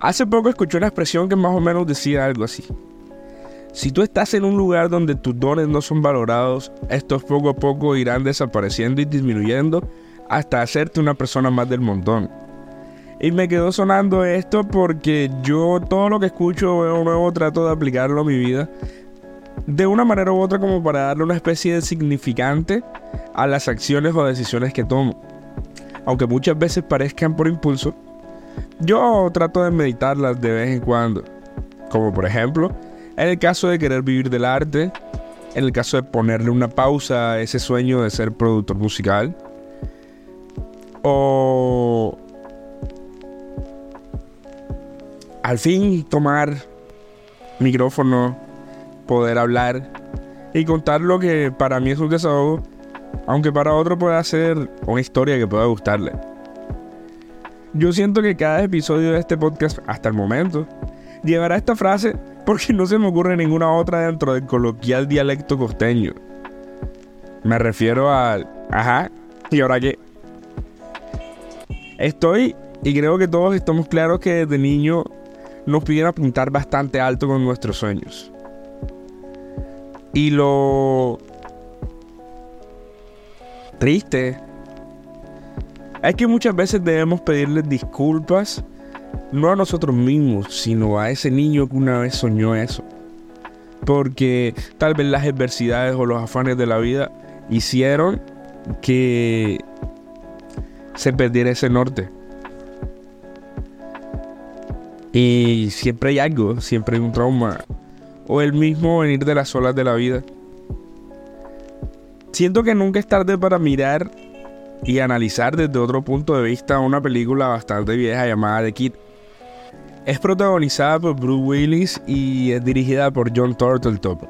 Hace poco escuché una expresión que más o menos decía algo así. Si tú estás en un lugar donde tus dones no son valorados, estos poco a poco irán desapareciendo y disminuyendo hasta hacerte una persona más del montón. Y me quedó sonando esto porque yo todo lo que escucho veo nuevo trato de aplicarlo a mi vida de una manera u otra como para darle una especie de significante a las acciones o decisiones que tomo. Aunque muchas veces parezcan por impulso, yo trato de meditarlas de vez en cuando. Como por ejemplo, en el caso de querer vivir del arte, en el caso de ponerle una pausa a ese sueño de ser productor musical, o al fin tomar micrófono, poder hablar y contar lo que para mí es un desahogo, aunque para otro pueda ser una historia que pueda gustarle. Yo siento que cada episodio de este podcast, hasta el momento, llevará esta frase porque no se me ocurre ninguna otra dentro del coloquial dialecto costeño. Me refiero al, ajá, ¿y ahora qué? Estoy, y creo que todos estamos claros que desde niño nos piden apuntar bastante alto con nuestros sueños. Y lo triste es que muchas veces debemos pedirles disculpas, no a nosotros mismos, sino a ese niño que una vez soñó eso. Porque tal vez las adversidades o los afanes de la vida hicieron que se perdiera ese norte. Y siempre hay algo, siempre hay un trauma. O el mismo venir de las olas de la vida. Siento que nunca es tarde para mirar y analizar desde otro punto de vista una película bastante vieja llamada The Kid. Es protagonizada por Bruce Willis y es dirigida por John Turteltaub.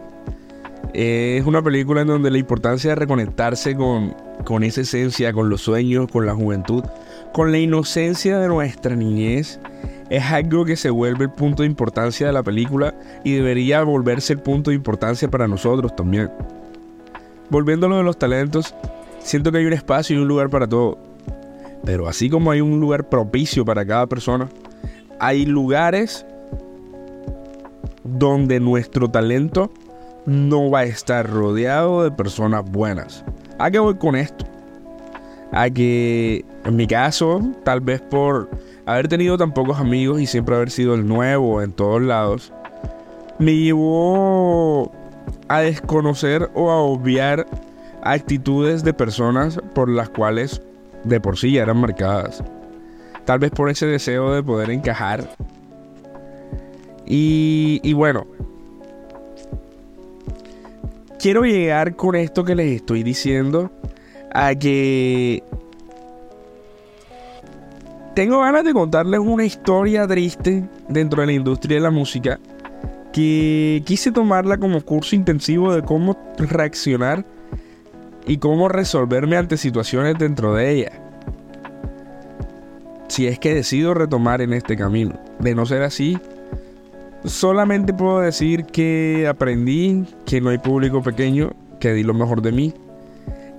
Es una película en donde la importancia de reconectarse con, con esa esencia, con los sueños, con la juventud, con la inocencia de nuestra niñez, es algo que se vuelve el punto de importancia de la película y debería volverse el punto de importancia para nosotros también. Volviendo a lo de los talentos, siento que hay un espacio y un lugar para todo. Pero así como hay un lugar propicio para cada persona, hay lugares donde nuestro talento no va a estar rodeado de personas buenas. ¿A qué voy con esto? A que, en mi caso, tal vez por haber tenido tan pocos amigos y siempre haber sido el nuevo en todos lados, me llevó a desconocer o a obviar actitudes de personas por las cuales de por sí ya eran marcadas. Tal vez por ese deseo de poder encajar. Y, y bueno, quiero llegar con esto que les estoy diciendo a que tengo ganas de contarles una historia triste dentro de la industria de la música que quise tomarla como curso intensivo de cómo reaccionar y cómo resolverme ante situaciones dentro de ella. Si es que decido retomar en este camino. De no ser así, solamente puedo decir que aprendí que no hay público pequeño, que di lo mejor de mí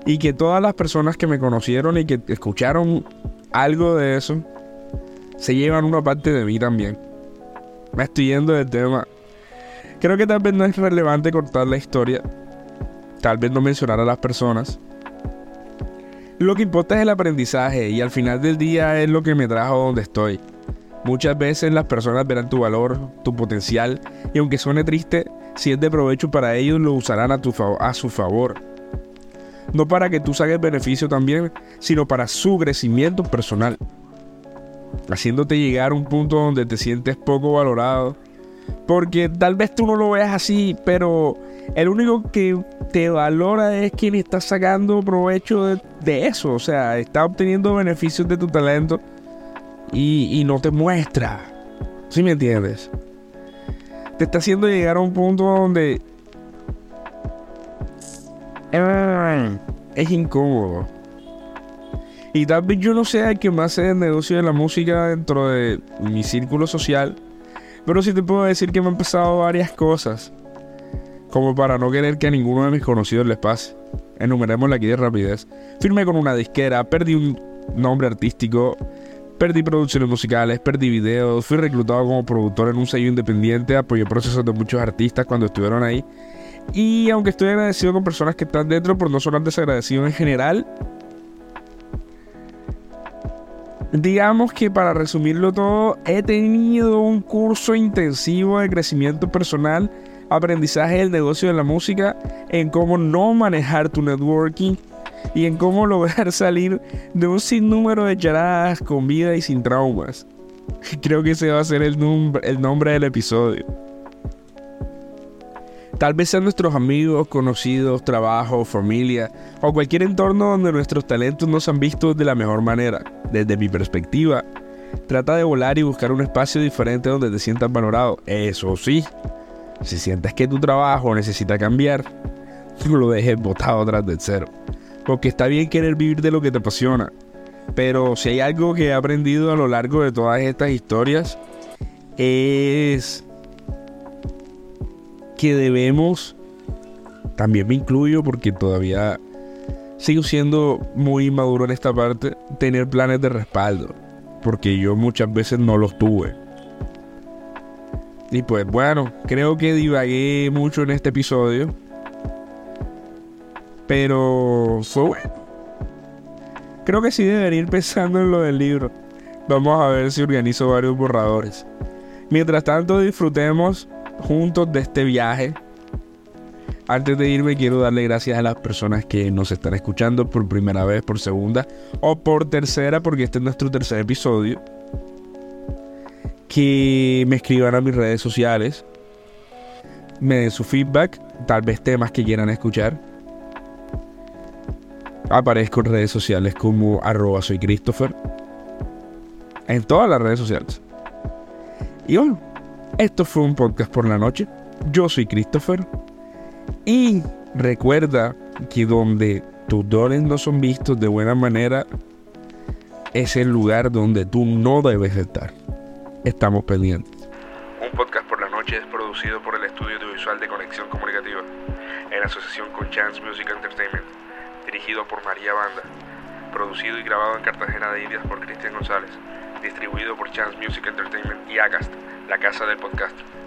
y que todas las personas que me conocieron y que escucharon algo de eso se llevan una parte de mí también. Me estoy yendo del tema. Creo que tal vez no es relevante cortar la historia, tal vez no mencionar a las personas. Lo que importa es el aprendizaje y al final del día es lo que me trajo donde estoy. Muchas veces las personas verán tu valor, tu potencial y aunque suene triste, si es de provecho para ellos lo usarán a, tu a su favor. No para que tú saques beneficio también, sino para su crecimiento personal. Haciéndote llegar a un punto donde te sientes poco valorado. Porque tal vez tú no lo veas así, pero el único que te valora es quien está sacando provecho de, eso. O sea, está obteniendo beneficios de tu talento y, no te muestra. ¿Sí me entiendes? Te está haciendo llegar a un punto donde es incómodo. Y tal vez yo no sea el que más sé el negocio de la música dentro de mi círculo social. Pero sí te puedo decir que me han pasado varias cosas como para no querer que a ninguno de mis conocidos les pase. Enumerémosla aquí de rapidez. Firmé con una disquera, perdí un nombre artístico, Perdí producciones musicales, perdí videos, fui reclutado como productor en un sello independiente, apoyé procesos de muchos artistas cuando estuvieron ahí. Y aunque estoy agradecido con personas que están dentro, por no sonar desagradecido en general, digamos que para resumirlo todo, he tenido un curso intensivo de crecimiento personal, aprendizaje del negocio de la música, en cómo no manejar tu networking y en cómo lograr salir de un sinnúmero de charadas con vida y sin traumas. Creo que ese va a ser el, el nombre del episodio. Tal vez sean nuestros amigos, conocidos, trabajo, familia o cualquier entorno donde nuestros talentos no se han visto de la mejor manera. Desde mi perspectiva, trata de volar y buscar un espacio diferente donde te sientas valorado. Eso sí, si sientes que tu trabajo necesita cambiar, no lo dejes botado atrás del cero. Porque está bien querer vivir de lo que te apasiona. Pero si hay algo que he aprendido a lo largo de todas estas historias, es que debemos, también me incluyo porque todavía sigo siendo muy inmaduro en esta parte, tener planes de respaldo. Porque yo muchas veces no los tuve. Y pues bueno, creo que divagué mucho en este episodio. Pero fue bueno. Creo que sí debería ir pensando en lo del libro. Vamos a ver si organizo varios borradores. Mientras tanto, disfrutemos juntos de este viaje. Antes de irme, quiero darle gracias a las personas que nos están escuchando por primera vez, por segunda o por tercera, porque este es nuestro tercer episodio. Que me escriban a mis redes sociales, me den su feedback, tal vez temas que quieran escuchar Aparezco en redes sociales como arroba soy Christopher. En todas las redes sociales. Y bueno, esto fue un podcast por la noche. Yo soy Christopher. Y recuerda que donde tus dones no son vistos de buena manera, es el lugar donde tú no debes estar. Estamos pendientes. Un podcast por la noche es producido por el Estudio Audiovisual de Conexión Comunicativa en asociación con Chance Music Entertainment dirigido por María Banda, producido y grabado en Cartagena de Indias por Cristian González, distribuido por Chance Music Entertainment y Agast, la casa del podcast.